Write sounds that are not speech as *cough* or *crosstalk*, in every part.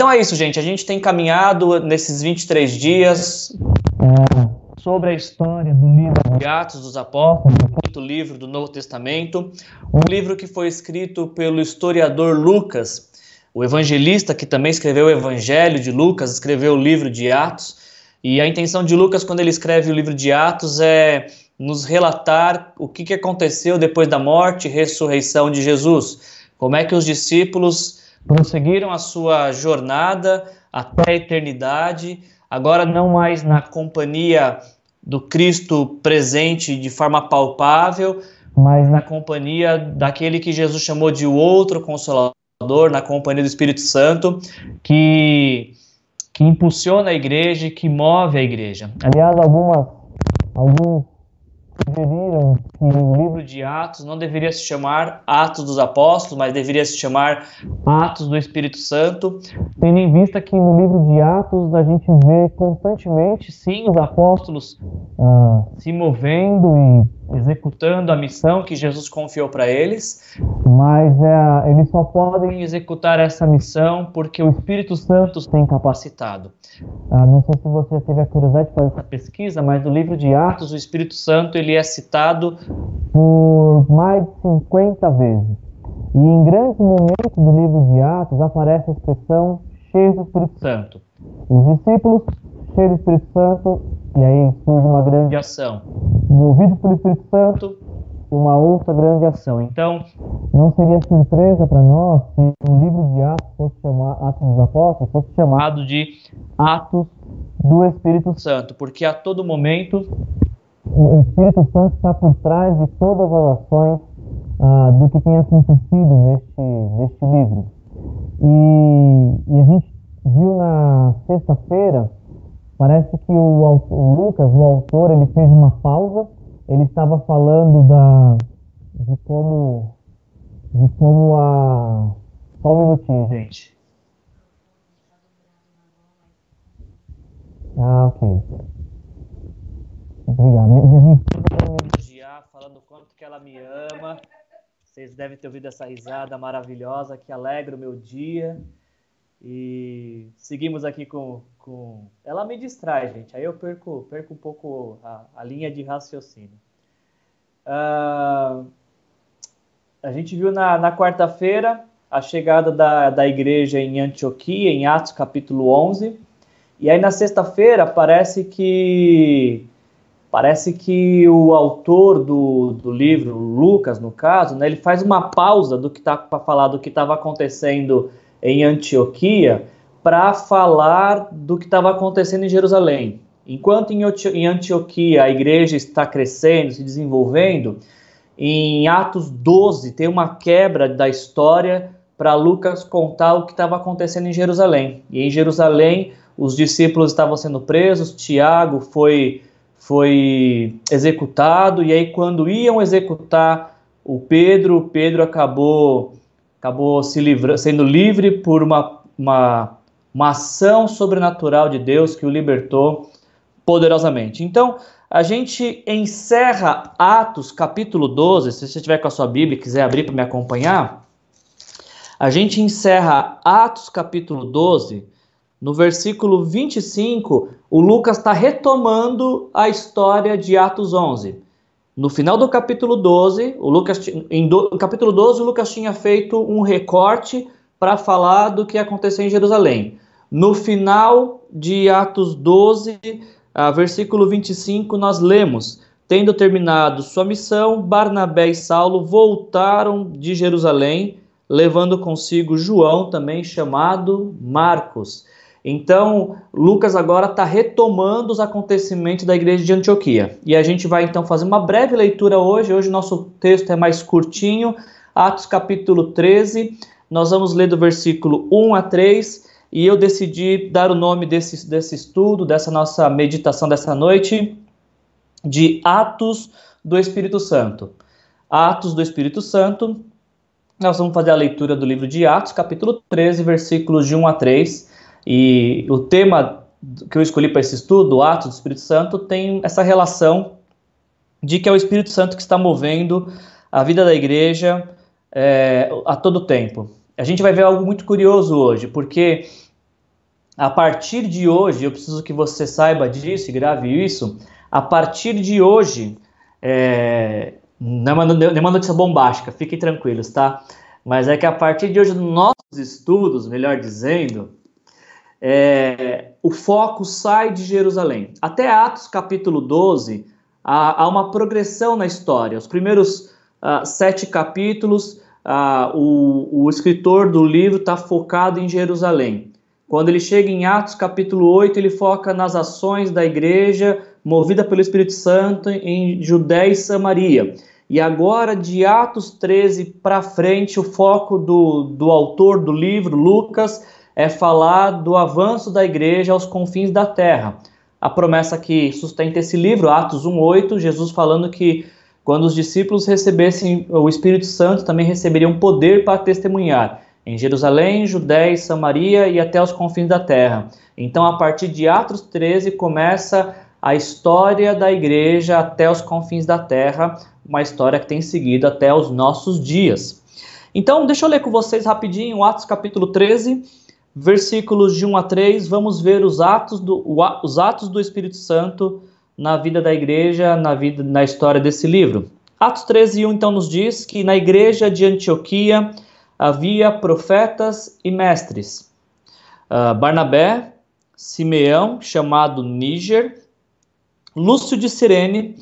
Então é isso, gente. A gente tem caminhado nesses 23 dias sobre a história do livro de Atos dos Apóstolos, o quinto livro do Novo Testamento, um livro que foi escrito pelo historiador Lucas, o evangelista que também escreveu o Evangelho de Lucas, escreveu o livro de Atos. E a intenção de Lucas, quando ele escreve o livro de Atos, é nos relatar o que aconteceu depois da morte e ressurreição de Jesus. Como é que os discípulos prosseguiram a sua jornada até a eternidade, agora não mais na companhia do Cristo presente de forma palpável, mas na companhia daquele que Jesus chamou de outro consolador, na companhia do Espírito Santo, que, que impulsiona a igreja e que move a igreja. Aliás, algumas, alguns sugeriram que o livro de Atos não deveria se chamar Atos dos Apóstolos, mas deveria se chamar Atos do Espírito Santo, tendo em vista que no livro de Atos a gente vê constantemente, sim, os apóstolos ah, se movendo e executando a missão que Jesus confiou para eles, mas é, eles só podem executar essa missão porque o Espírito Santo os tem capacitado. Ah, não sei se você teve a curiosidade de fazer essa pesquisa, mas no livro de Atos o Espírito Santo ele é citado por mais de 50 vezes. E em grandes momentos do livro de Atos aparece a expressão cheio do Espírito Santo. Os discípulos cheios do Espírito Santo, e aí surge uma grande ação. Movidos pelo Espírito Santo, uma outra grande ação. Então, não seria surpresa para nós se o livro de Atos fosse chamado Atos dos Apóstolos, fosse chamado de Atos do Espírito Santo, porque a todo momento o Espírito Santo está por trás de todas as ações ah, do que tem acontecido neste, neste livro. E, e a gente viu na sexta-feira, parece que o, o, Lucas, o autor, ele fez uma pausa, ele estava falando da, de como, de como a... Só um minutinho, gente. Ah, ok. Obrigado. Minha falando quanto que ela me ama. Vocês devem ter ouvido essa risada maravilhosa que alegra o meu dia. E seguimos aqui com, com... Ela me distrai, gente. Aí eu perco, perco um pouco a, a linha de raciocínio. Uh, a gente viu na, na quarta-feira a chegada da, da igreja em Antioquia, em Atos capítulo 11. E aí na sexta-feira parece que Parece que o autor do, do livro, Lucas, no caso, né, ele faz uma pausa do que está para falar do que estava acontecendo em Antioquia para falar do que estava acontecendo em Jerusalém. Enquanto em Antioquia a igreja está crescendo, se desenvolvendo, em Atos 12 tem uma quebra da história para Lucas contar o que estava acontecendo em Jerusalém. E em Jerusalém os discípulos estavam sendo presos, Tiago foi foi executado, e aí quando iam executar o Pedro, Pedro acabou, acabou se livra, sendo livre por uma, uma, uma ação sobrenatural de Deus que o libertou poderosamente. Então, a gente encerra Atos capítulo 12, se você tiver com a sua Bíblia e quiser abrir para me acompanhar, a gente encerra Atos capítulo 12 no versículo 25, o Lucas está retomando a história de Atos 11. No final do capítulo 12, o Lucas, em do, capítulo 12, o Lucas tinha feito um recorte para falar do que aconteceu em Jerusalém. No final de Atos 12, a versículo 25, nós lemos: Tendo terminado sua missão, Barnabé e Saulo voltaram de Jerusalém, levando consigo João, também chamado Marcos. Então, Lucas agora está retomando os acontecimentos da igreja de Antioquia. E a gente vai então fazer uma breve leitura hoje. Hoje nosso texto é mais curtinho, Atos capítulo 13. Nós vamos ler do versículo 1 a 3. E eu decidi dar o nome desse, desse estudo, dessa nossa meditação dessa noite, de Atos do Espírito Santo. Atos do Espírito Santo. Nós vamos fazer a leitura do livro de Atos, capítulo 13, versículos de 1 a 3. E o tema que eu escolhi para esse estudo, o ato do Espírito Santo, tem essa relação de que é o Espírito Santo que está movendo a vida da igreja é, a todo tempo. A gente vai ver algo muito curioso hoje, porque a partir de hoje, eu preciso que você saiba disso e grave isso. A partir de hoje, é, não é uma notícia bombástica, fiquem tranquilos, tá? Mas é que a partir de hoje, nos nossos estudos, melhor dizendo, é, o foco sai de Jerusalém. Até Atos capítulo 12, há, há uma progressão na história. Os primeiros uh, sete capítulos, uh, o, o escritor do livro está focado em Jerusalém. Quando ele chega em Atos capítulo 8, ele foca nas ações da igreja movida pelo Espírito Santo em Judéia e Samaria. E agora, de Atos 13 para frente, o foco do, do autor do livro, Lucas, é falar do avanço da igreja aos confins da terra. A promessa que sustenta esse livro, Atos 1,8, Jesus falando que quando os discípulos recebessem o Espírito Santo, também receberiam poder para testemunhar em Jerusalém, Judéia Samaria e até os confins da terra. Então, a partir de Atos 13, começa a história da igreja até os confins da terra, uma história que tem seguido até os nossos dias. Então, deixa eu ler com vocês rapidinho Atos capítulo 13, versículos de 1 a 3. Vamos ver os atos do, os atos do Espírito Santo na vida da igreja, na vida na história desse livro. Atos 13, 1 então nos diz que na igreja de Antioquia havia profetas e mestres. Uh, Barnabé, Simeão, chamado Níger, Lúcio de Cirene,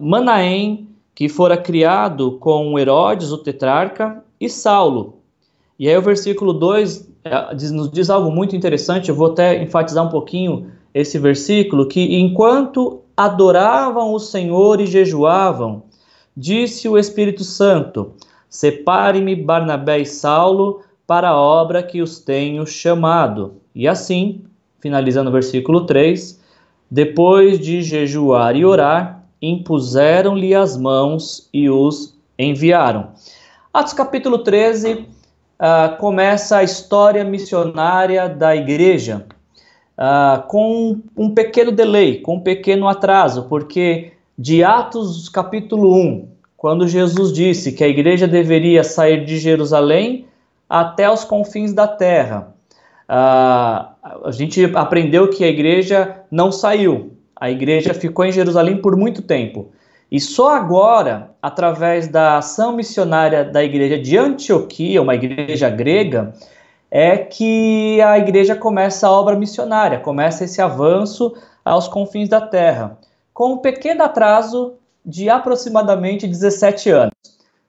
Manaém, que fora criado com Herodes, o tetrarca, e Saulo. E aí o versículo 2 eh, nos diz algo muito interessante, eu vou até enfatizar um pouquinho esse versículo, que enquanto adoravam o Senhor e jejuavam, disse o Espírito Santo, Separe-me Barnabé e Saulo para a obra que os tenho chamado. E assim, finalizando o versículo 3, depois de jejuar e orar, impuseram-lhe as mãos e os enviaram. Atos capítulo 13 uh, ah, começa a história missionária da igreja uh, com um pequeno delay, com um pequeno atraso, porque de Atos capítulo 1 quando Jesus disse que a igreja deveria sair de Jerusalém até os confins da terra. Uh, a gente aprendeu que a igreja não saiu, a igreja ficou em Jerusalém por muito tempo. E só agora, através da ação missionária da igreja de Antioquia, uma igreja grega, é que a igreja começa a obra missionária, começa esse avanço aos confins da terra. Com um pequeno atraso de aproximadamente 17 anos.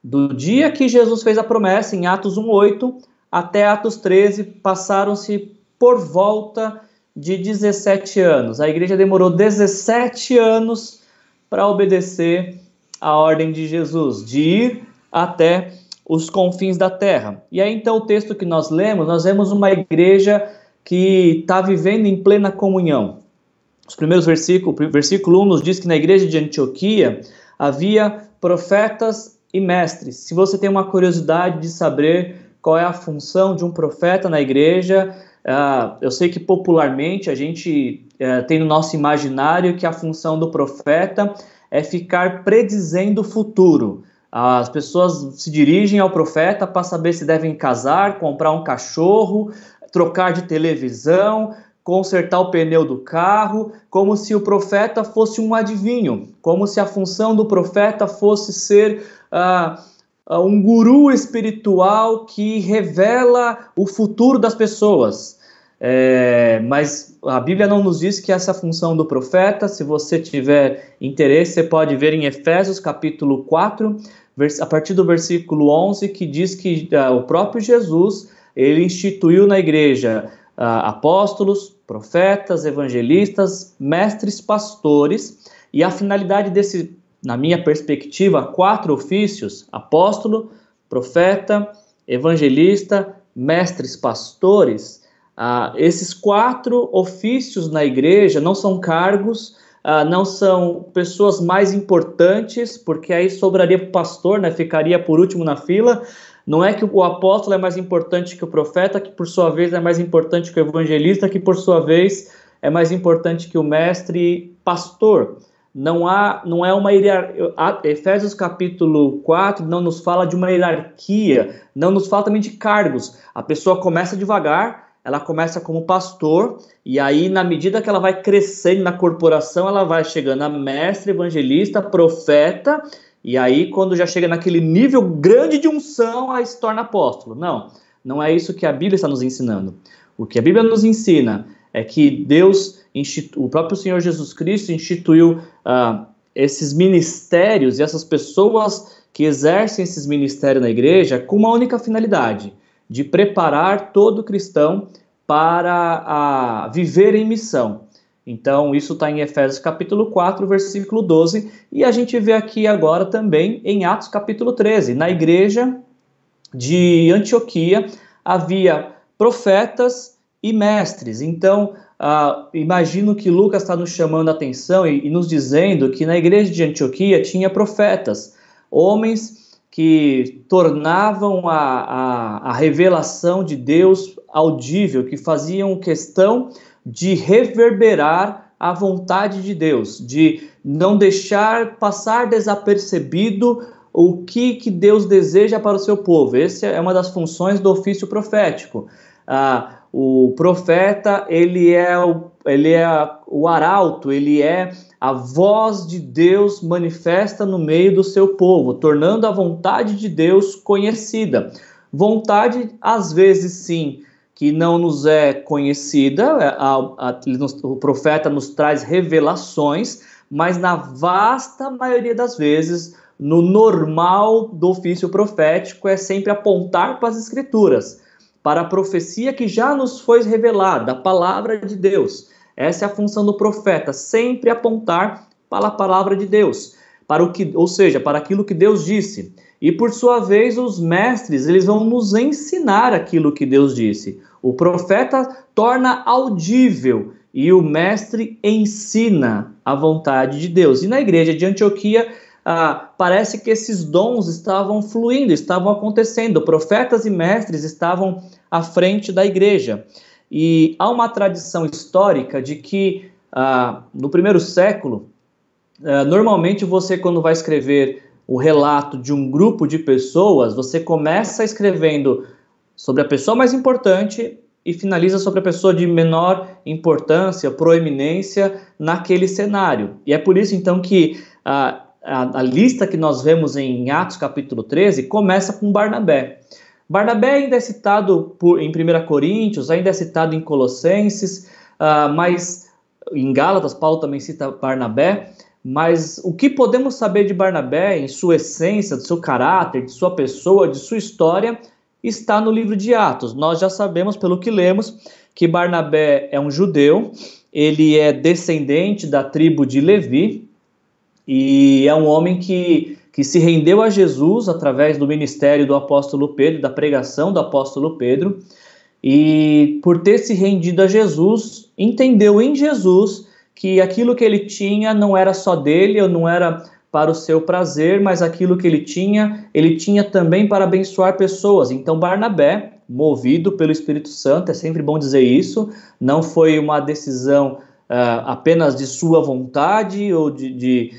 Do dia que Jesus fez a promessa, em Atos 1,8, até Atos 13, passaram-se por volta de 17 anos. A igreja demorou 17 anos para obedecer a ordem de Jesus, de ir até os confins da terra. E aí, então, o texto que nós lemos, nós vemos uma igreja que está vivendo em plena comunhão os primeiros versículos, versículo 1 nos diz que na igreja de Antioquia havia profetas e mestres. Se você tem uma curiosidade de saber qual é a função de um profeta na igreja, uh, eu sei que popularmente a gente uh, tem no nosso imaginário que a função do profeta é ficar predizendo o futuro. As pessoas se dirigem ao profeta para saber se devem casar, comprar um cachorro, trocar de televisão, consertar o pneu do carro, como se o profeta fosse um adivinho, como se a função do profeta fosse ser uh, um guru espiritual que revela o futuro das pessoas. É, mas a Bíblia não nos diz que essa função do profeta. Se você tiver interesse, você pode ver em Efésios capítulo 4, a partir do versículo 11, que diz que uh, o próprio Jesus ele instituiu na igreja uh, apóstolos, profetas, evangelistas, mestres, pastores, e a finalidade desse, na minha perspectiva, quatro ofícios: apóstolo, profeta, evangelista, mestres, pastores. Uh, esses quatro ofícios na igreja não são cargos, uh, não são pessoas mais importantes, porque aí sobraria para o pastor, né, ficaria por último na fila, não é que o apóstolo é mais importante que o profeta, que por sua vez é mais importante que o evangelista, que por sua vez é mais importante que o mestre pastor. Não há, não é uma hierarquia. Efésios capítulo 4 não nos fala de uma hierarquia, não nos fala também de cargos. A pessoa começa devagar, ela começa como pastor, e aí, na medida que ela vai crescendo na corporação, ela vai chegando a mestre, evangelista, profeta, e aí, quando já chega naquele nível grande de unção, aí se torna apóstolo. Não, não é isso que a Bíblia está nos ensinando. O que a Bíblia nos ensina é que Deus, o próprio Senhor Jesus Cristo, instituiu uh, esses ministérios e essas pessoas que exercem esses ministérios na igreja com uma única finalidade: de preparar todo cristão para a viver em missão. Então, isso está em Efésios capítulo 4, versículo 12, e a gente vê aqui agora também em Atos capítulo 13. Na igreja de Antioquia havia profetas e mestres. Então, uh, imagino que Lucas está nos chamando a atenção e, e nos dizendo que na igreja de Antioquia tinha profetas, homens que tornavam a, a, a revelação de Deus audível, que faziam questão de reverberar a vontade de Deus, de não deixar passar desapercebido o que, que Deus deseja para o seu povo. Essa é uma das funções do ofício profético. Ah, o profeta, ele é o, ele é o arauto, ele é a voz de Deus manifesta no meio do seu povo, tornando a vontade de Deus conhecida. Vontade, às vezes, sim, que não nos é conhecida, é, a, a, o profeta nos traz revelações, mas na vasta maioria das vezes, no normal do ofício profético, é sempre apontar para as Escrituras, para a profecia que já nos foi revelada, a palavra de Deus. Essa é a função do profeta, sempre apontar para a palavra de Deus, para o que, ou seja, para aquilo que Deus disse. E por sua vez, os mestres, eles vão nos ensinar aquilo que Deus disse. O profeta torna audível e o mestre ensina a vontade de Deus. E na igreja de Antioquia, ah, parece que esses dons estavam fluindo, estavam acontecendo. Profetas e mestres estavam à frente da igreja. E há uma tradição histórica de que ah, no primeiro século, ah, normalmente você, quando vai escrever o relato de um grupo de pessoas, você começa escrevendo sobre a pessoa mais importante e finaliza sobre a pessoa de menor importância, proeminência naquele cenário. E é por isso então que a, a, a, lista que nós vemos em Atos capítulo 13 começa com Barnabé. Barnabé ainda é citado por, em 1 Coríntios, ainda é citado em Colossenses, uh, mas em Gálatas Paulo também cita Barnabé, mas o que podemos saber de Barnabé, em sua essência, de seu caráter, de sua pessoa, de sua história, está no livro de Atos. Nós já sabemos, pelo que lemos, que Barnabé é um judeu, ele é descendente da tribo de Levi e é um homem que, que se rendeu a Jesus através do ministério do apóstolo Pedro, da pregação do apóstolo Pedro, e por ter se rendido a Jesus, entendeu em Jesus que aquilo que ele tinha não era só dele, ou não era para o seu prazer, mas aquilo que ele tinha, ele tinha também para abençoar pessoas. Então Barnabé, movido pelo Espírito Santo, é sempre bom dizer isso, não foi uma decisão uh, apenas de sua vontade ou de, de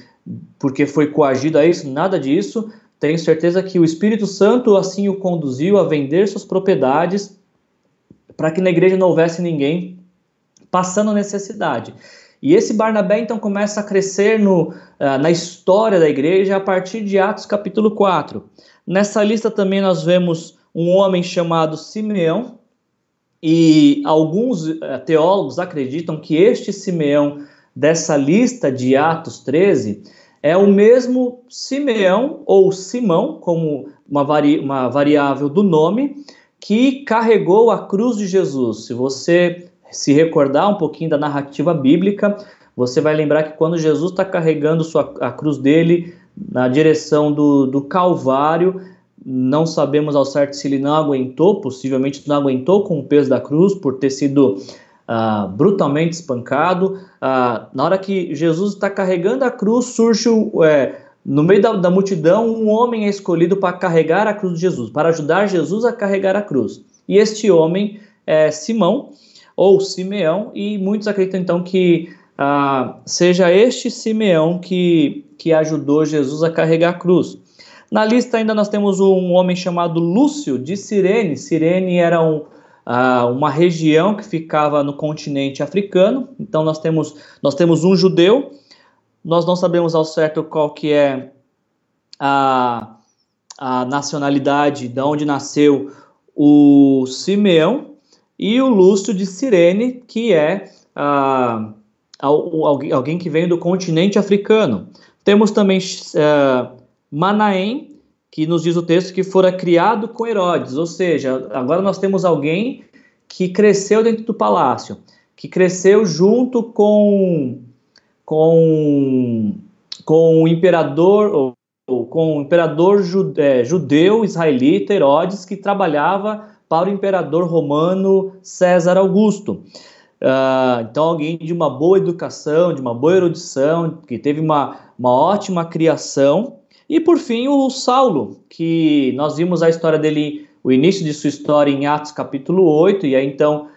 porque foi coagido a isso, nada disso. Tenho certeza que o Espírito Santo assim o conduziu a vender suas propriedades para que na igreja não houvesse ninguém passando necessidade. E esse Barnabé então começa a crescer no, uh, na história da igreja a partir de Atos capítulo 4. Nessa lista também nós vemos um homem chamado Simeão, e alguns uh, teólogos acreditam que este Simeão dessa lista de Atos 13 é o mesmo Simeão ou Simão, como uma, vari, uma variável do nome, que carregou a cruz de Jesus. Se você se recordar um pouquinho da narrativa bíblica, você vai lembrar que quando Jesus está carregando sua, a cruz dele na direção do, do Calvário, não sabemos ao certo se ele não aguentou, possivelmente não aguentou com o peso da cruz por ter sido uh, brutalmente espancado. Uh, na hora que Jesus está carregando a cruz, surge é, no meio da, da multidão um homem é escolhido para carregar a cruz de Jesus, para ajudar Jesus a carregar a cruz. E este homem é Simão, ou Simeão, e muitos acreditam então que ah, seja este Simeão que, que ajudou Jesus a carregar a cruz. Na lista ainda nós temos um homem chamado Lúcio de Cirene. Cirene era um, uh, uma região que ficava no continente africano. Então nós temos, nós temos um judeu, nós não sabemos ao certo qual que é a, a nacionalidade de onde nasceu o Simeão, e o Lúcio de Cirene, que é uh, alguém que vem do continente africano. Temos também uh, Manaém, que nos diz o texto que fora criado com Herodes, ou seja, agora nós temos alguém que cresceu dentro do palácio, que cresceu junto com com com o imperador ou, ou com o imperador jude, é, judeu israelita Herodes que trabalhava para o imperador romano César Augusto. Uh, então, alguém de uma boa educação, de uma boa erudição, que teve uma, uma ótima criação. E por fim, o Saulo, que nós vimos a história dele, o início de sua história em Atos capítulo 8, e aí então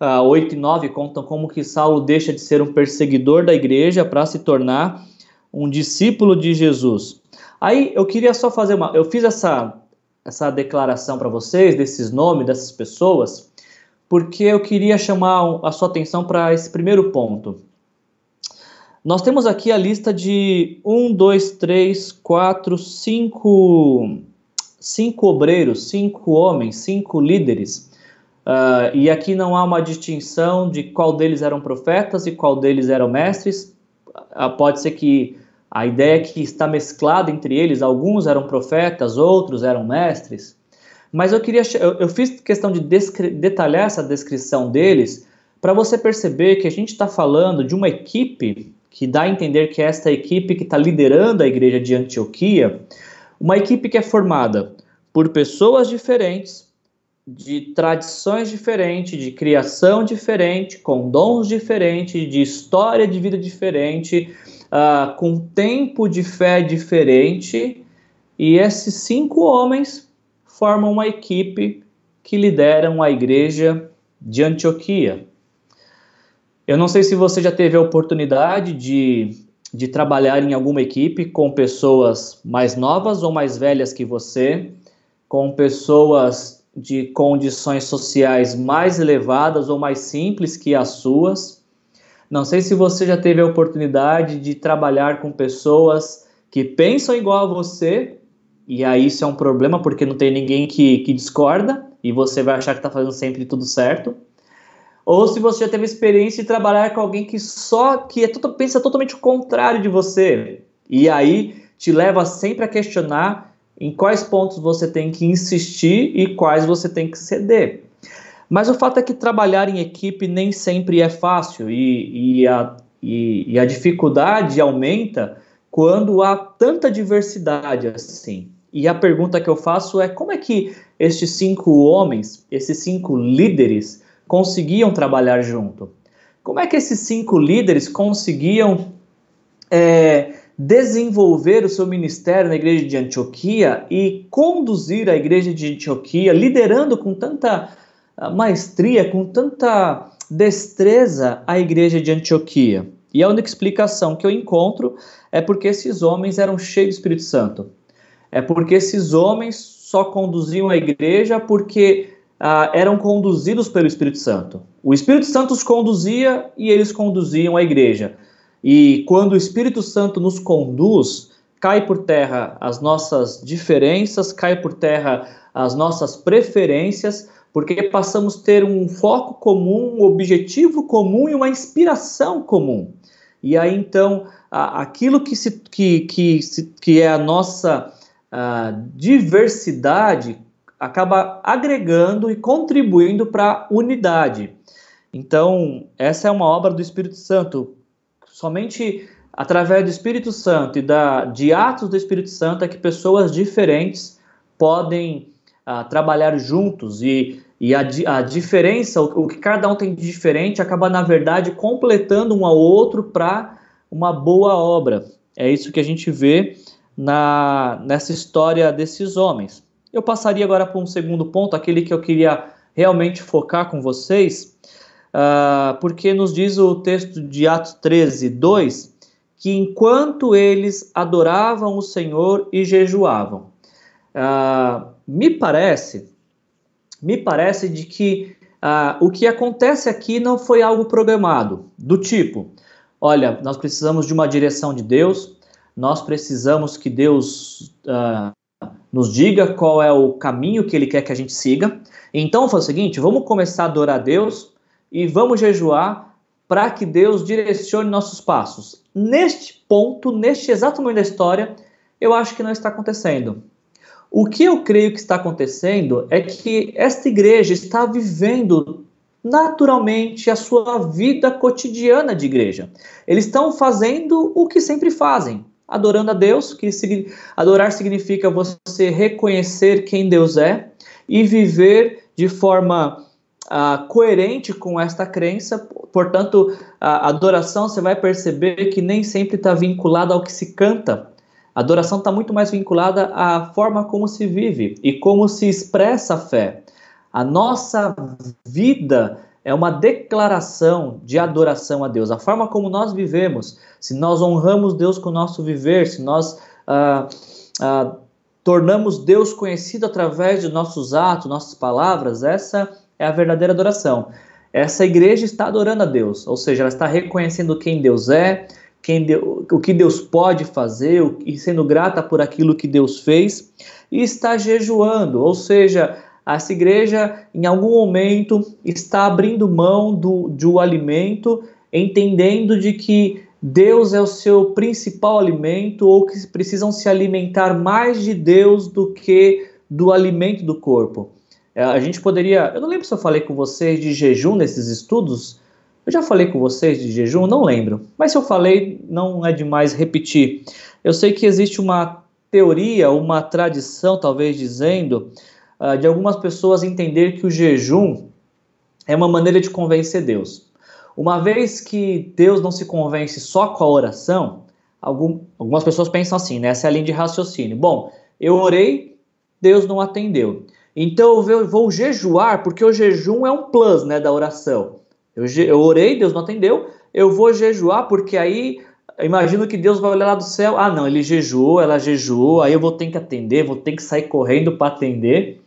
uh, ah, 8 e 9 contam como que Saulo deixa de ser um perseguidor da igreja para se tornar um discípulo de Jesus. Aí eu queria só fazer uma. Eu fiz essa, essa declaração para vocês, desses nomes, dessas pessoas, porque eu queria chamar a sua atenção para esse primeiro ponto. Nós temos aqui a lista de um, dois, três, quatro, cinco, cinco obreiros, cinco homens, cinco líderes. Uh, e aqui não há uma distinção de qual deles eram profetas e qual deles eram mestres. Uh, pode ser que a ideia é que está mesclada entre eles, alguns eram profetas, outros eram mestres. Mas eu queria, eu, eu fiz questão de detalhar essa descrição deles para você perceber que a gente está falando de uma equipe que dá a entender que esta equipe que está liderando a igreja de Antioquia, uma equipe que é formada por pessoas diferentes, de tradições diferentes, de criação diferente, com dons diferentes, de história de vida diferente, uh, com tempo de fé diferente, e esses cinco homens formam uma equipe que lideram a igreja de Antioquia. Eu não sei se você já teve a oportunidade de, de trabalhar em alguma equipe com pessoas mais novas ou mais velhas que você, com pessoas de condições sociais mais elevadas ou mais simples que as suas. Não sei se você já teve a oportunidade de trabalhar com pessoas que pensam igual a você e aí isso é um problema porque não tem ninguém que, que discorda e você vai achar que está fazendo sempre tudo certo. Ou se você já teve experiência de trabalhar com alguém que só que é todo, pensa totalmente o contrário de você. E aí te leva sempre a questionar em quais pontos você tem que insistir e quais você tem que ceder. Mas o fato é que trabalhar em equipe nem sempre é fácil e, e, a, e, e a dificuldade aumenta quando há tanta diversidade assim. E a pergunta que eu faço é como é que estes cinco homens, esses cinco líderes, conseguiam trabalhar junto? Como é que esses cinco líderes conseguiam é, desenvolver o seu ministério na igreja de Antioquia e conduzir a igreja de Antioquia, liderando com tanta ah, maestria, com tanta destreza a igreja de Antioquia? E a única explicação que eu encontro é porque esses homens eram cheios do Espírito Santo é porque esses homens só conduziam a igreja porque ah, eram conduzidos pelo Espírito Santo. O Espírito Santo os conduzia e eles conduziam a igreja. E quando o Espírito Santo nos conduz, cai por terra as nossas diferenças, cai por terra as nossas preferências, porque passamos a ter um foco comum, um objetivo comum e uma inspiração comum. E aí então, aquilo que, se, que, que, que é a nossa a diversidade acaba agregando e contribuindo para a unidade. Então, essa é uma obra do Espírito Santo. Somente através do Espírito Santo e da, de atos do Espírito Santo é que pessoas diferentes podem uh, trabalhar juntos e, e a, a diferença, o, o, que cada um tem de diferente, acaba, na verdade, completando um ao outro para uma boa obra. É isso que a gente vê na, nessa história desses homens. Eu passaria agora para um segundo ponto, aquele que eu queria realmente focar com vocês, uh, porque nos diz o texto de Atos 13, 2, que enquanto eles adoravam o Senhor e jejuavam. Uh, me parece, me parece de que ah, o que acontece aqui não foi algo programado, do tipo, olha, nós precisamos de uma direção de Deus, nós precisamos que Deus ah, nos diga qual é o caminho que Ele quer que a gente siga. Então, foi o seguinte: vamos começar a adorar a Deus e vamos jejuar para que Deus direcione nossos passos. Neste ponto, neste exato momento da história, eu acho que não está acontecendo. O que eu creio que está acontecendo é que esta igreja está vivendo naturalmente a sua vida cotidiana de igreja. Eles estão fazendo o que sempre fazem, adorando a Deus, que adorar significa você reconhecer quem Deus é e viver de forma uh, coerente com esta crença. Portanto, a adoração você vai perceber que nem sempre está vinculada ao que se canta. A adoração está muito mais vinculada à forma como se vive e como se expressa a fé. A nossa vida é uma declaração de adoração a Deus. A forma como nós vivemos, se nós honramos Deus com o nosso viver, se nós ah, ah, tornamos Deus conhecido através de nossos atos, nossas palavras, essa é a verdadeira adoração. Essa igreja está adorando a Deus, ou seja, ela está reconhecendo quem Deus é, quem Deus, o que Deus pode fazer e sendo grata por aquilo que Deus fez, e está jejuando, ou seja, essa igreja em algum momento está abrindo mão do, do alimento, entendendo de que Deus é o seu principal alimento ou que precisam se alimentar mais de Deus do que do alimento do corpo. É, a gente poderia. Eu não lembro se eu falei com vocês de jejum nesses estudos. Eu já falei com vocês de jejum, não lembro. Mas se eu falei, não é demais repetir. Eu sei que existe uma teoria, uma tradição, talvez dizendo, uh, de algumas pessoas entender que o jejum é uma maneira de convencer Deus. Uma vez que Deus não se convence só com a oração, algum, algumas pessoas pensam assim, né? Essa é a linha de raciocínio. Bom, eu orei, Deus não atendeu. Então eu vou jejuar, porque o jejum é um plus né, da oração. Eu, eu orei, Deus não atendeu, eu vou jejuar, porque aí imagino que Deus vai olhar lá do céu. Ah, não, ele jejuou, ela jejuou, aí eu vou ter que atender, vou ter que sair correndo para atender.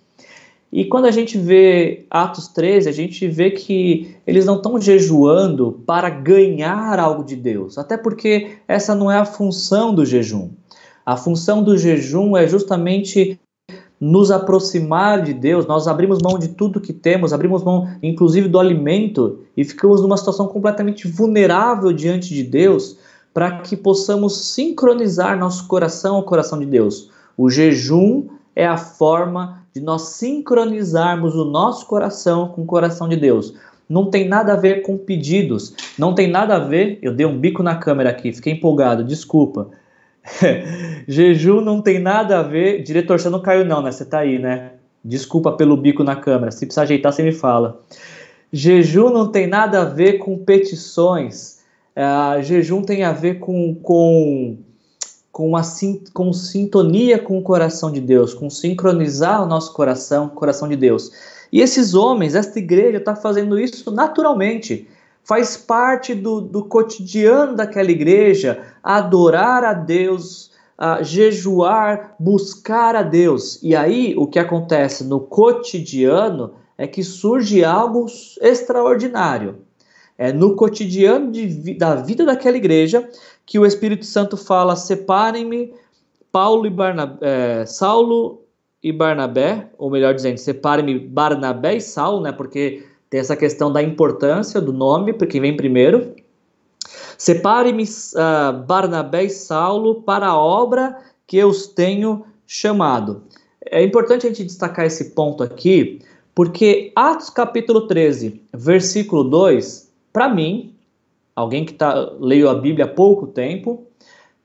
E quando a gente vê Atos 13, a gente vê que eles não estão jejuando para ganhar algo de Deus, até porque essa não é a função do jejum. A função do jejum é justamente nos aproximar de Deus, nós abrimos mão de tudo que temos, abrimos mão inclusive do alimento e ficamos numa situação completamente vulnerável diante de Deus para que possamos sincronizar nosso coração ao coração de Deus. O jejum é a forma de nós sincronizarmos o nosso coração com o coração de Deus. Não tem nada a ver com pedidos, não tem nada a ver. Eu dei um bico na câmera aqui, fiquei empolgado, desculpa *laughs* Jejum não tem nada a ver. Diretor, você não caiu, não, né? Você tá aí, né? Desculpa pelo bico na câmera. Se precisar ajeitar, você me fala. Jejum não tem nada a ver com petições. Uh, jejum tem a ver com, com, com, uma, com sintonia com o coração de Deus, com sincronizar o nosso coração com o coração de Deus. E esses homens, esta igreja, está fazendo isso naturalmente faz parte do, do cotidiano daquela igreja adorar a Deus, a jejuar, buscar a Deus. E aí o que acontece no cotidiano é que surge algo extraordinário. É no cotidiano de, da vida daquela igreja que o Espírito Santo fala: separem-me Paulo e Barnabé, é, Saulo e Barnabé, ou melhor dizendo, separem-me Barnabé e Saulo, né? Porque tem essa questão da importância do nome, porque vem primeiro. Separe-me uh, Barnabé e Saulo para a obra que eu os tenho chamado. É importante a gente destacar esse ponto aqui, porque Atos capítulo 13, versículo 2, para mim, alguém que tá, leio a Bíblia há pouco tempo,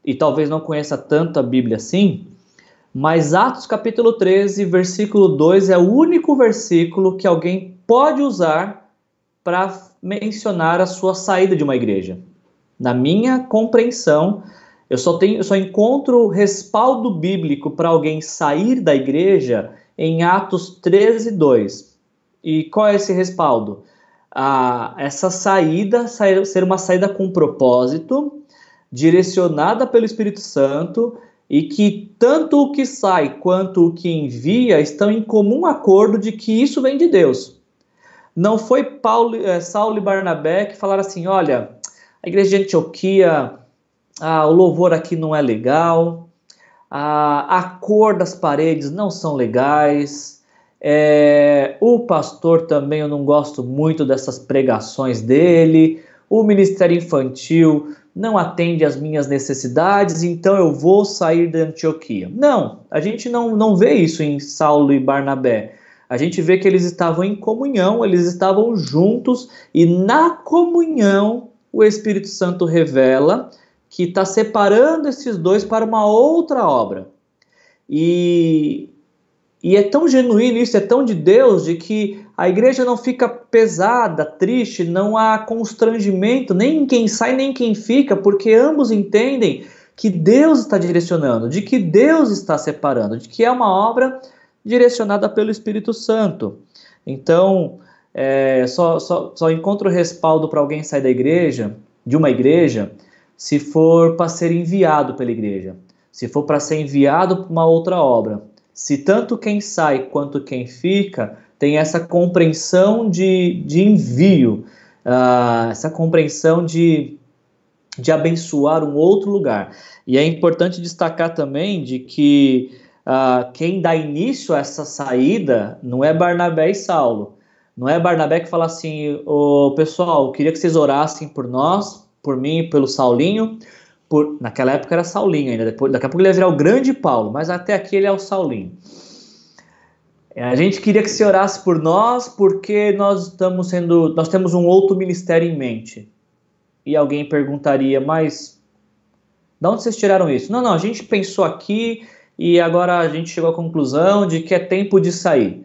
e talvez não conheça tanto a Bíblia assim, mas Atos capítulo 13, versículo 2 é o único versículo que alguém pode usar para mencionar a sua saída de uma igreja. Na minha compreensão, eu só tenho, eu só encontro respaldo bíblico para alguém sair da igreja em Atos 13, 2. E qual é esse respaldo? Ah, essa saída ser uma saída com propósito, direcionada pelo Espírito Santo, e que tanto o que sai quanto o que envia estão em comum acordo de que isso vem de Deus. Não foi Paulo, é, Saulo e Barnabé que falaram assim: olha, a igreja de Antioquia, ah, o louvor aqui não é legal, a, a cor das paredes não são legais, é, o pastor também eu não gosto muito dessas pregações dele, o ministério infantil não atende às minhas necessidades, então eu vou sair da Antioquia. Não, a gente não, não vê isso em Saulo e Barnabé. A gente vê que eles estavam em comunhão, eles estavam juntos, e na comunhão o Espírito Santo revela que está separando esses dois para uma outra obra. E, e é tão genuíno isso, é tão de Deus, de que a igreja não fica pesada, triste, não há constrangimento, nem quem sai nem quem fica, porque ambos entendem que Deus está direcionando, de que Deus está separando, de que é uma obra direcionada pelo Espírito Santo. Então, é, só, só, só encontro respaldo para alguém sair da igreja, de uma igreja, se for para ser enviado pela igreja, se for para ser enviado para uma outra obra. Se tanto quem sai quanto quem fica tem essa compreensão de, de envio, uh, essa compreensão de, de abençoar um outro lugar. E é importante destacar também de que uh, quem dá início a essa saída não é Barnabé e Saulo. Não é Barnabé que fala assim, o pessoal, queria que vocês orassem por nós, por mim e pelo Saulinho. Por, naquela época era Saulinho ainda, depois, daqui a pouco ele ia virar o grande Paulo, mas até aqui ele é o Saulinho. É, a gente queria que você orasse por nós, porque nós estamos sendo, nós temos um outro ministério em mente. E alguém perguntaria, mas de onde vocês tiraram isso? Não, não, a gente pensou aqui e agora a gente chegou à conclusão de que é tempo de sair.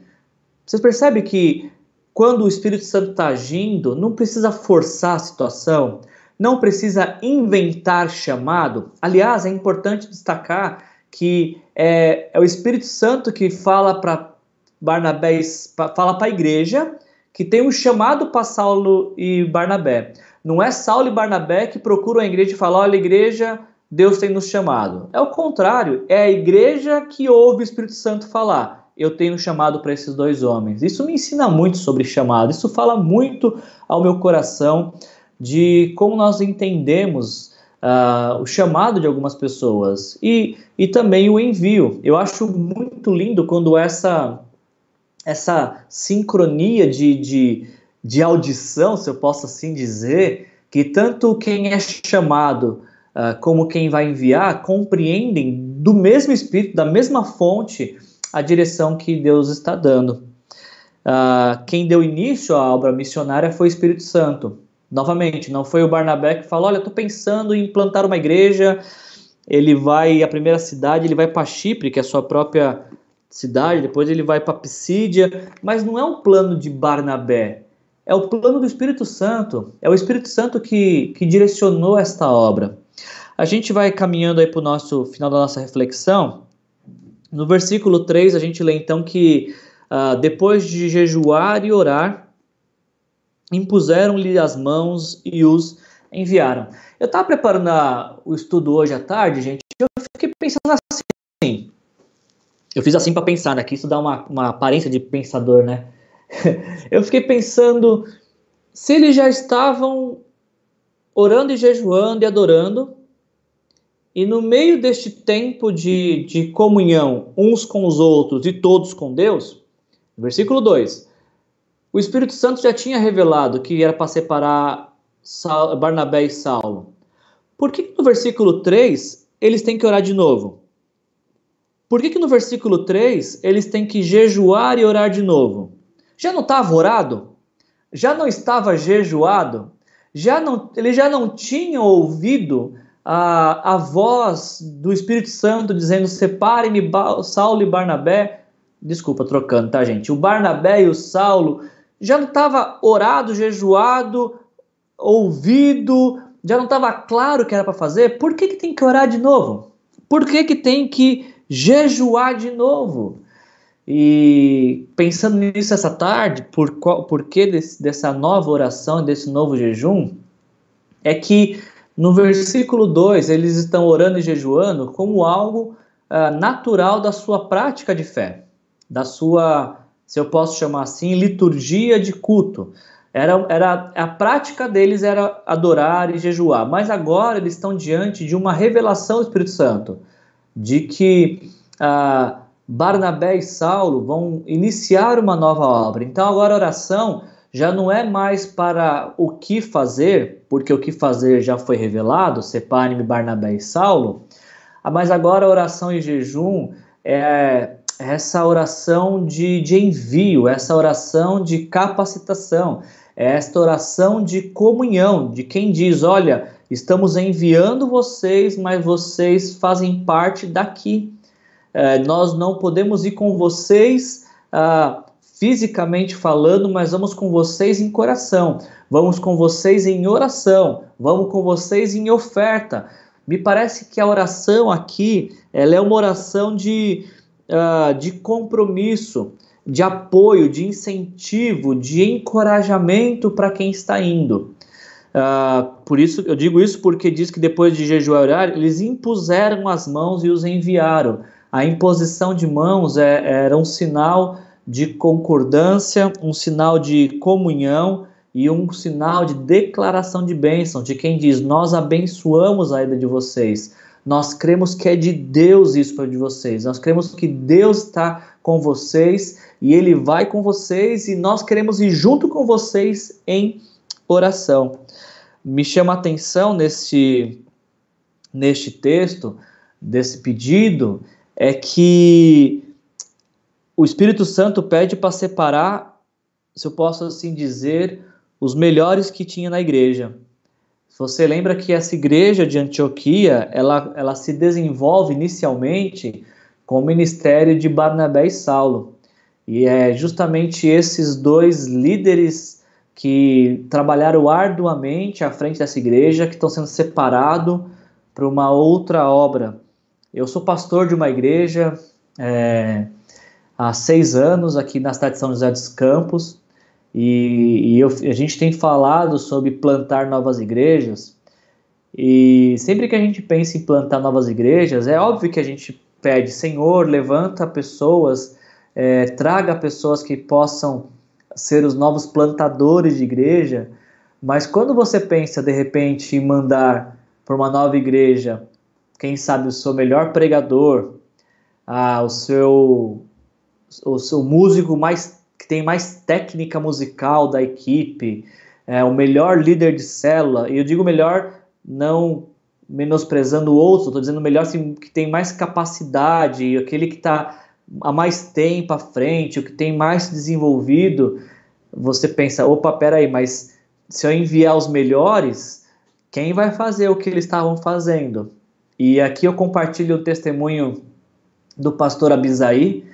Vocês percebem que quando o Espírito Santo está agindo, não precisa forçar a situação, não precisa inventar chamado. Aliás, é importante destacar que é, é o Espírito Santo que fala para Barnabé fala para a igreja que tem um chamado para Saulo e Barnabé. Não é Saulo e Barnabé que procuram a igreja e falam: olha, igreja, Deus tem nos chamado. É o contrário, é a igreja que ouve o Espírito Santo falar. Eu tenho chamado para esses dois homens. Isso me ensina muito sobre chamado, isso fala muito ao meu coração de como nós entendemos uh, o chamado de algumas pessoas e, e também o envio. Eu acho muito lindo quando essa essa sincronia de, de, de audição, se eu posso assim dizer, que tanto quem é chamado uh, como quem vai enviar compreendem do mesmo Espírito, da mesma fonte, a direção que Deus está dando. Uh, quem deu início à obra missionária foi o Espírito Santo. Novamente, não foi o Barnabé que falou: Olha, estou pensando em plantar uma igreja. Ele vai, a primeira cidade, ele vai para Chipre, que é a sua própria cidade, depois ele vai para Pisídia, mas não é um plano de Barnabé, é o plano do Espírito Santo, é o Espírito Santo que, que direcionou esta obra. A gente vai caminhando aí para o nosso final da nossa reflexão. No versículo 3, a gente lê então que uh, depois de jejuar e orar, impuseram-lhe as mãos e os enviaram. Eu estava preparando a, o estudo hoje à tarde, gente, eu fiquei pensando assim, eu fiz assim para pensar, né? Que isso dá uma, uma aparência de pensador, né? *laughs* eu fiquei pensando se eles já estavam orando e jejuando e adorando, e no meio deste tempo de, de comunhão uns com os outros e todos com Deus, versículo 2, o Espírito Santo já tinha revelado que era para separar Barnabé e Saulo. Por que no versículo 3 eles têm que orar de novo? Por que, que no versículo 3 eles têm que jejuar e orar de novo? Já não estava orado? Já não estava jejuado? Já não, ele já não tinha ouvido a, a voz do Espírito Santo dizendo: separem-me Saulo e Barnabé. Desculpa, trocando, tá, gente? O Barnabé e o Saulo já não estava orado, jejuado, ouvido, já não estava claro o que era para fazer. Por que, que tem que orar de novo? Por que, que tem que jejuar de novo. E pensando nisso essa tarde, por, qual, por que desse, dessa nova oração, desse novo jejum, é que no versículo 2 eles estão orando e jejuando como algo uh, natural da sua prática de fé, da sua se eu posso chamar assim, liturgia de culto. Era, era a prática deles era adorar e jejuar, mas agora eles estão diante de uma revelação do Espírito Santo, de que ah, Barnabé e Saulo vão iniciar uma nova obra. Então agora a oração já não é mais para o que fazer, porque o que fazer já foi revelado, separe-me Barnabé e Saulo, ah, mas agora a oração e jejum é essa oração de, de envio, essa oração de capacitação, esta oração de comunhão, de quem diz: Olha, estamos enviando vocês, mas vocês fazem parte daqui. É, nós não podemos ir com vocês ah, fisicamente falando, mas vamos com vocês em coração, vamos com vocês em oração, vamos com vocês em oferta. Me parece que a oração aqui ela é uma oração de, uh, de compromisso, de apoio, de incentivo, de encorajamento para quem está indo. Uh, por isso eu digo isso porque diz que depois de jejuar orar, eles impuseram as mãos e os enviaram. A imposição de mãos é, era um sinal de concordância, um sinal de comunhão e um sinal de declaração de bênção, de quem diz: Nós abençoamos a ida de vocês. Nós cremos que é de Deus isso para de vocês. Nós cremos que Deus está com vocês e Ele vai com vocês e nós queremos ir junto com vocês em oração. Me chama a atenção neste, neste texto, desse pedido, é que o Espírito Santo pede para separar, se eu posso assim dizer, os melhores que tinha na igreja. Você lembra que essa igreja de Antioquia, ela, ela se desenvolve inicialmente com o ministério de Barnabé e Saulo. E é justamente esses dois líderes que trabalharam arduamente à frente dessa igreja que estão sendo separados para uma outra obra. Eu sou pastor de uma igreja é, há seis anos aqui na cidade de São José dos Campos e, e eu, a gente tem falado sobre plantar novas igrejas. E sempre que a gente pensa em plantar novas igrejas, é óbvio que a gente pede, Senhor, levanta pessoas, é, traga pessoas que possam ser os novos plantadores de igreja. Mas quando você pensa de repente em mandar para uma nova igreja, quem sabe o seu melhor pregador, ah, o seu o seu músico mais que tem mais técnica musical da equipe, é, o melhor líder de célula, e eu digo melhor não menosprezando o outro, estou dizendo melhor assim, que tem mais capacidade, aquele que está há mais tempo à frente, o que tem mais desenvolvido, você pensa, opa, peraí, mas se eu enviar os melhores, quem vai fazer o que eles estavam fazendo? E aqui eu compartilho o testemunho do pastor Abisaí,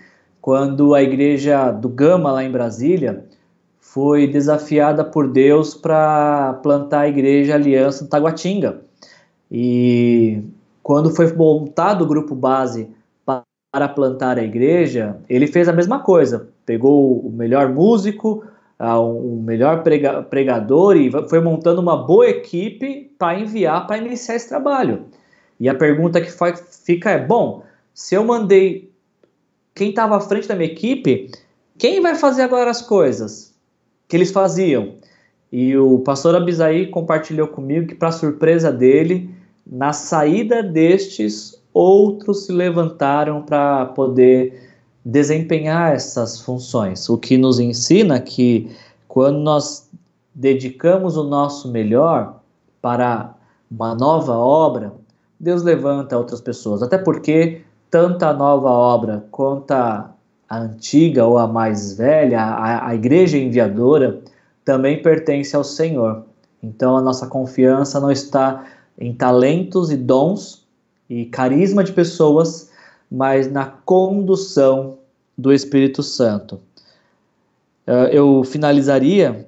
quando a igreja do Gama, lá em Brasília, foi desafiada por Deus para plantar a igreja Aliança Taguatinga. E quando foi montado o grupo base para plantar a igreja, ele fez a mesma coisa. Pegou o melhor músico, o melhor pregador e foi montando uma boa equipe para enviar para iniciar esse trabalho. E a pergunta que fica é: bom, se eu mandei quem estava à frente da minha equipe, quem vai fazer agora as coisas que eles faziam? E o pastor Abisaí compartilhou comigo que, para surpresa dele, na saída destes, outros se levantaram para poder desempenhar essas funções. O que nos ensina que quando nós dedicamos o nosso melhor para uma nova obra, Deus levanta outras pessoas. Até porque tanto a nova obra quanto a, antiga ou a mais velha, a, a igreja enviadora, também pertence ao Senhor. Então a nossa confiança não está em talentos e dons e carisma de pessoas, mas na condução do Espírito Santo. Eh, eu finalizaria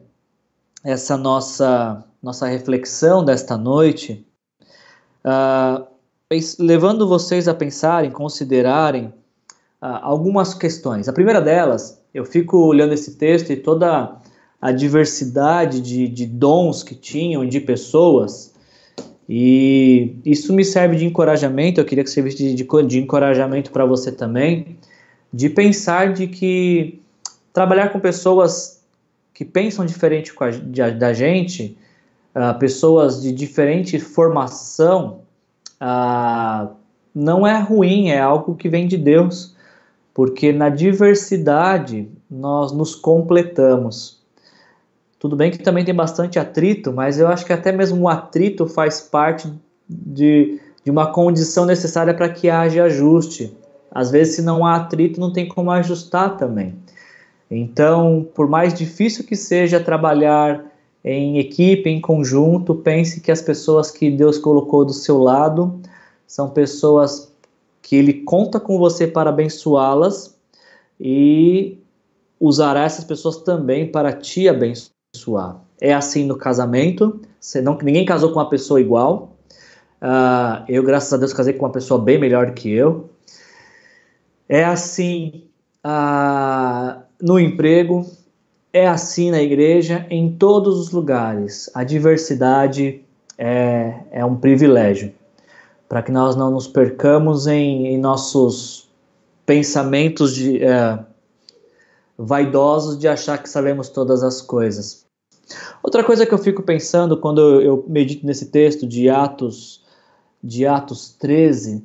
essa nossa, nossa reflexão desta noite uh, levando vocês a pensarem, considerarem ah, algumas questões. A primeira delas, eu fico olhando esse texto e toda a diversidade de, de dons que tinham, de pessoas, e isso me serve de encorajamento. Eu queria que servisse de, de, de encorajamento para você também, de pensar de que trabalhar com pessoas que pensam diferente a, da gente, uh, pessoas de diferente formação, uh, não é ruim, é algo que vem de Deus, porque na diversidade nós nos completamos. Tudo bem que também tem bastante atrito, mas eu acho que até mesmo o atrito faz parte de, de uma condição necessária para que haja ajuste. Às vezes, se não há atrito, não tem como ajustar também. Então, por mais difícil que seja trabalhar em equipe, em conjunto, pense que as pessoas que Deus colocou do seu lado são pessoas que Ele conta com você para abençoá-las e usará essas pessoas também para te abençoar. É assim no casamento, não, ninguém casou com uma pessoa igual. Uh, eu, graças a Deus, casei com uma pessoa bem melhor do que eu. É assim uh, no emprego, é assim na igreja, em todos os lugares. A diversidade é, é um privilégio para que nós não nos percamos em, em nossos pensamentos de, é, vaidosos de achar que sabemos todas as coisas. Outra coisa que eu fico pensando quando eu, eu medito nesse texto de Atos, de Atos 13,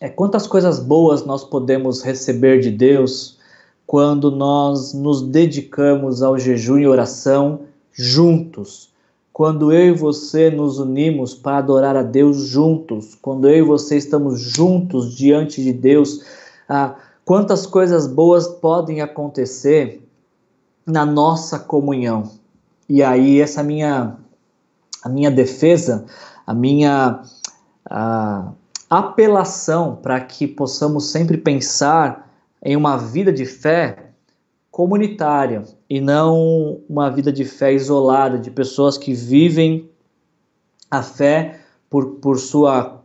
é quantas coisas boas nós podemos receber de Deus quando nós nos dedicamos ao jejum e oração juntos. Quando eu e você nos unimos para adorar a Deus juntos, quando eu e você estamos juntos diante de Deus, ah, quantas coisas boas podem acontecer na nossa comunhão. E aí essa minha a minha defesa, a minha a apelação para que possamos sempre pensar em uma vida de fé comunitária e não uma vida de fé isolada, de pessoas que vivem a fé por, por sua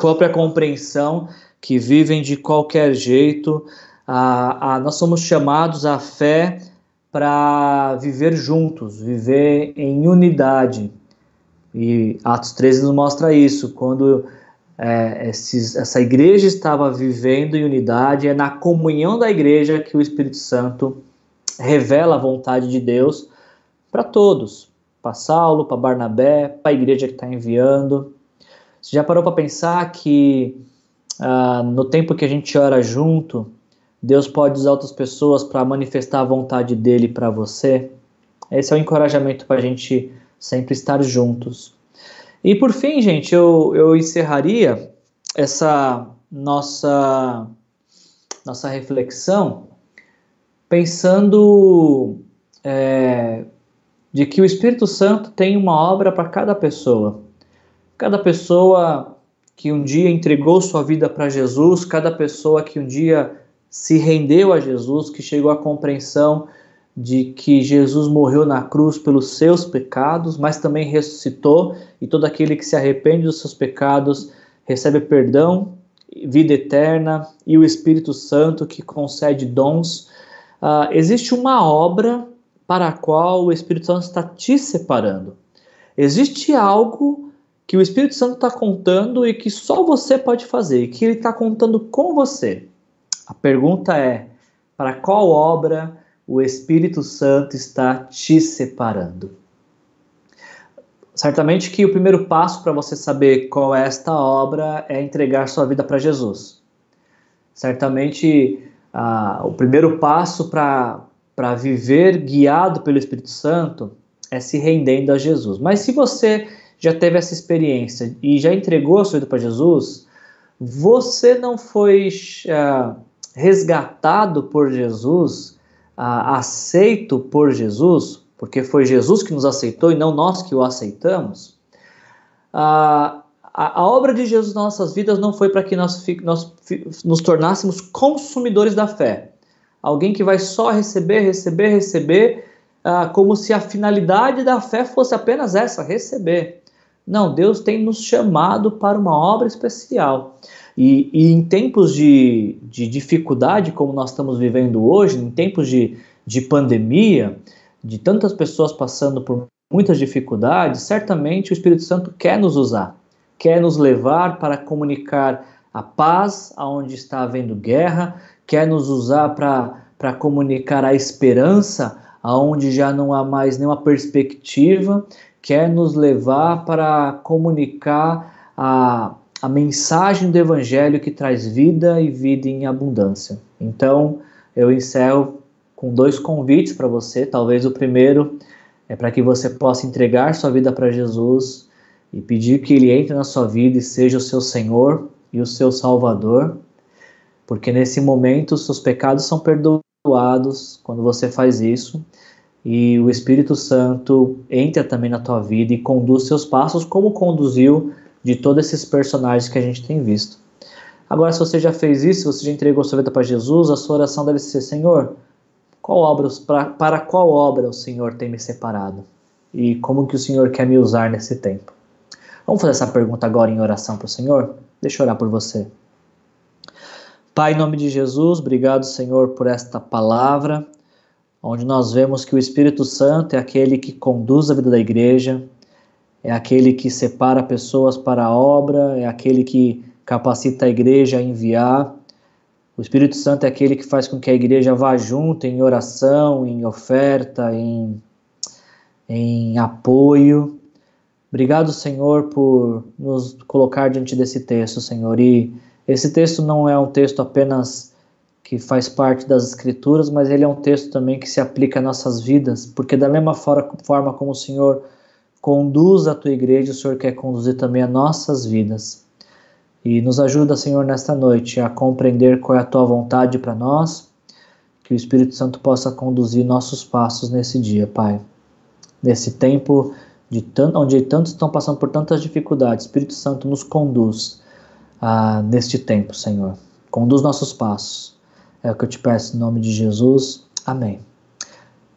própria compreensão, que vivem de qualquer jeito. Ah, ah, nós somos chamados à fé para viver juntos, viver em unidade. E Atos 13 nos mostra isso, quando é, esses, essa igreja estava vivendo em unidade, é na comunhão da igreja que o Espírito Santo revela a vontade de Deus para todos, para Saulo, para Barnabé, para a igreja que está enviando. Você já parou para pensar que ah, no tempo que a gente ora junto, Deus pode usar outras pessoas para manifestar a vontade dele para você? Esse é o encorajamento para a gente sempre estar juntos. E por fim, gente, eu, eu encerraria essa nossa, nossa reflexão pensando é, de que o Espírito Santo tem uma obra para cada pessoa. Cada pessoa que um dia entregou sua vida para Jesus, cada pessoa que um dia se rendeu a Jesus, que chegou à compreensão de que Jesus morreu na cruz pelos seus pecados, mas também ressuscitou, e todo aquele que se arrepende dos seus pecados recebe perdão, vida eterna e o Espírito Santo que concede dons. Uh, existe uma obra para a qual o Espírito Santo está te separando. Existe algo que o Espírito Santo está contando e que só você pode fazer, e que ele está contando com você. A pergunta é: para qual obra o Espírito Santo está te separando. Certamente que o primeiro passo para você saber qual é esta obra é entregar sua vida para Jesus. Certamente ah, o primeiro passo para viver guiado pelo Espírito Santo é se rendendo a Jesus. Mas se você já teve essa experiência e já entregou a sua vida para Jesus, você não foi ah, resgatado por Jesus ah, aceito por Jesus, porque foi Jesus que nos aceitou e não nós que o aceitamos, ah, a, a, obra de Jesus nas nossas vidas não foi para que nós, nós nos tornássemos consumidores da fé. Alguém que vai só receber, receber, receber, ah, como se a finalidade da fé fosse apenas essa, receber. Não, Deus tem nos chamado para uma obra especial. E, e em tempos de, de, dificuldade, como nós estamos vivendo hoje, em tempos de, de pandemia, de tantas pessoas passando por muitas dificuldades, certamente o Espírito Santo quer nos usar, quer nos levar para comunicar a paz aonde está havendo guerra, quer nos usar para comunicar a esperança, aonde já não há mais nenhuma perspectiva, quer nos levar para comunicar a, a mensagem do Evangelho que traz vida e vida em abundância. Então, eu encerro com dois convites para você. Talvez o primeiro é para que você possa entregar sua vida para Jesus e pedir que Ele entre na sua vida e seja o seu Senhor e o seu Salvador, porque nesse momento seus pecados são perdoados quando você faz isso e o Espírito Santo entra também na tua vida e conduz seus passos, como conduziu de todos esses personagens que a gente tem visto. Agora, se você já fez isso, se você já entregou sua vida para Jesus, a sua oração deve ser: Senhor, qual obra, para, qual obra o Senhor tem me separado? E como que o Senhor quer me usar nesse tempo? Vamos fazer essa pergunta agora em oração para o Senhor? Deixa eu orar por você. Pai, em nome de Jesus, obrigado, Senhor, por esta palavra onde nós vemos que o Espírito Santo é aquele que conduz a vida da igreja, é aquele que separa pessoas para a obra, é aquele que capacita a igreja a enviar. O Espírito Santo é aquele que faz com que a igreja vá junto em oração, em oferta, em, em apoio. Obrigado, Senhor, por nos colocar diante desse texto, Senhor. E esse texto não é um texto apenas que faz parte das Escrituras, mas ele é um texto também que se aplica a nossas vidas, porque da mesma forma como o Senhor conduz a tua igreja, o Senhor quer conduzir também as nossas vidas. E nos ajuda, Senhor, nesta noite a compreender qual é a tua vontade para nós, que o Espírito Santo possa conduzir nossos passos nesse dia, Pai. Nesse tempo tanto, onde tantos estão passando por tantas dificuldades, Espírito Santo nos conduz ah, neste tempo, Senhor. Conduz nossos passos. É o que eu te peço em nome de Jesus. Amém.